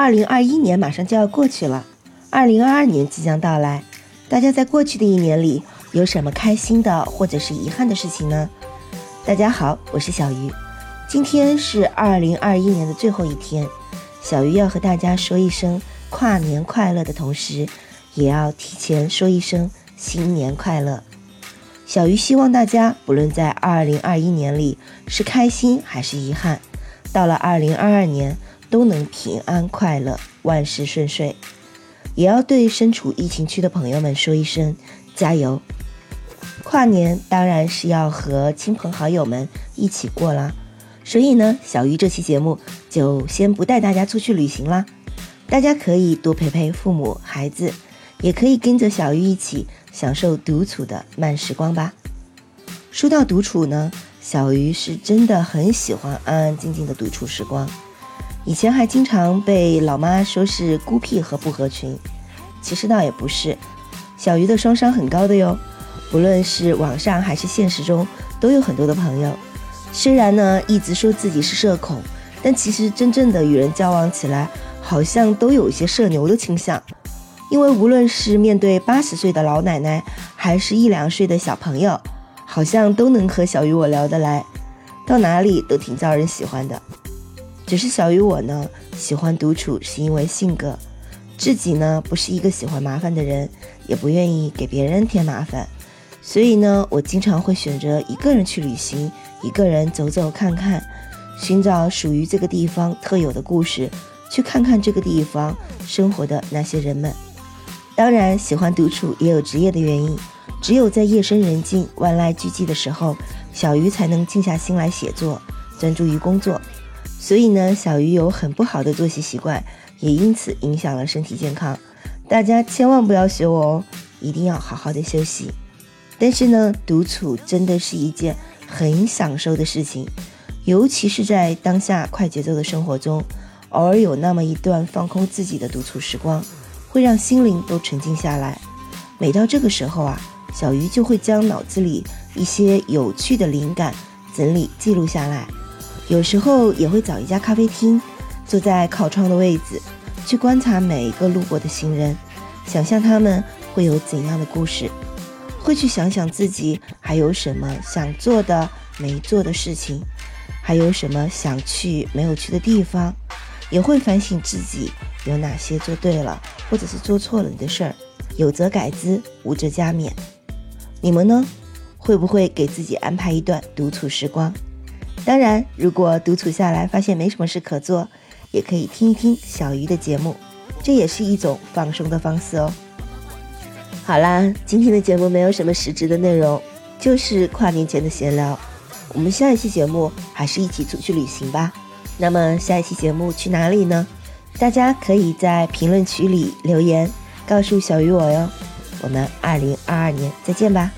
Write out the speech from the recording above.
二零二一年马上就要过去了，二零二二年即将到来。大家在过去的一年里有什么开心的或者是遗憾的事情呢？大家好，我是小鱼，今天是二零二一年的最后一天，小鱼要和大家说一声跨年快乐的同时，也要提前说一声新年快乐。小鱼希望大家不论在二零二一年里是开心还是遗憾，到了二零二二年。都能平安快乐，万事顺遂。也要对身处疫情区的朋友们说一声加油。跨年当然是要和亲朋好友们一起过啦，所以呢，小鱼这期节目就先不带大家出去旅行啦。大家可以多陪陪父母、孩子，也可以跟着小鱼一起享受独处的慢时光吧。说到独处呢，小鱼是真的很喜欢安安静静的独处时光。以前还经常被老妈说是孤僻和不合群，其实倒也不是。小鱼的双商很高的哟，不论是网上还是现实中，都有很多的朋友。虽然呢一直说自己是社恐，但其实真正的与人交往起来，好像都有一些社牛的倾向。因为无论是面对八十岁的老奶奶，还是一两岁的小朋友，好像都能和小鱼我聊得来，到哪里都挺招人喜欢的。只是小鱼我呢，喜欢独处，是因为性格，自己呢不是一个喜欢麻烦的人，也不愿意给别人添麻烦，所以呢，我经常会选择一个人去旅行，一个人走走看看，寻找属于这个地方特有的故事，去看看这个地方生活的那些人们。当然，喜欢独处也有职业的原因，只有在夜深人静、万籁俱寂的时候，小鱼才能静下心来写作，专注于工作。所以呢，小鱼有很不好的作息习惯，也因此影响了身体健康。大家千万不要学我哦，一定要好好的休息。但是呢，独处真的是一件很享受的事情，尤其是在当下快节奏的生活中，偶尔有那么一段放空自己的独处时光，会让心灵都沉静下来。每到这个时候啊，小鱼就会将脑子里一些有趣的灵感整理记录下来。有时候也会找一家咖啡厅，坐在靠窗的位置，去观察每一个路过的行人，想象他们会有怎样的故事，会去想想自己还有什么想做的没做的事情，还有什么想去没有去的地方，也会反省自己有哪些做对了或者是做错了的事儿，有则改之，无则加勉。你们呢，会不会给自己安排一段独处时光？当然，如果独处下来发现没什么事可做，也可以听一听小鱼的节目，这也是一种放松的方式哦。好啦，今天的节目没有什么实质的内容，就是跨年前的闲聊。我们下一期节目还是一起出去旅行吧。那么下一期节目去哪里呢？大家可以在评论区里留言告诉小鱼我哟。我们二零二二年再见吧。